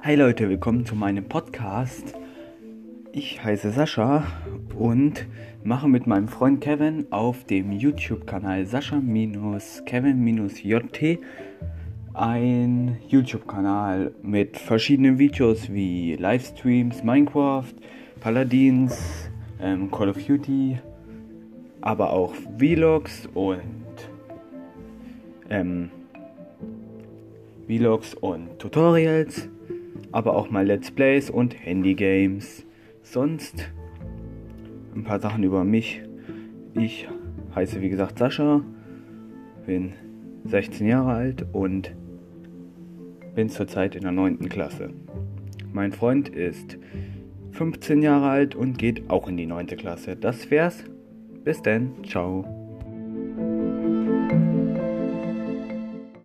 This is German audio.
Hi Leute, willkommen zu meinem Podcast. Ich heiße Sascha und mache mit meinem Freund Kevin auf dem YouTube-Kanal Sascha-Kevin-JT ein YouTube-Kanal mit verschiedenen Videos wie Livestreams, Minecraft, Paladins, ähm, Call of Duty, aber auch Vlogs und ähm, Vlogs und Tutorials, aber auch mal Let's Plays und Handy-Games. Sonst ein paar Sachen über mich. Ich heiße wie gesagt Sascha, bin 16 Jahre alt und bin zurzeit in der 9. Klasse. Mein Freund ist 15 Jahre alt und geht auch in die 9. Klasse. Das wär's. Bis dann. Ciao.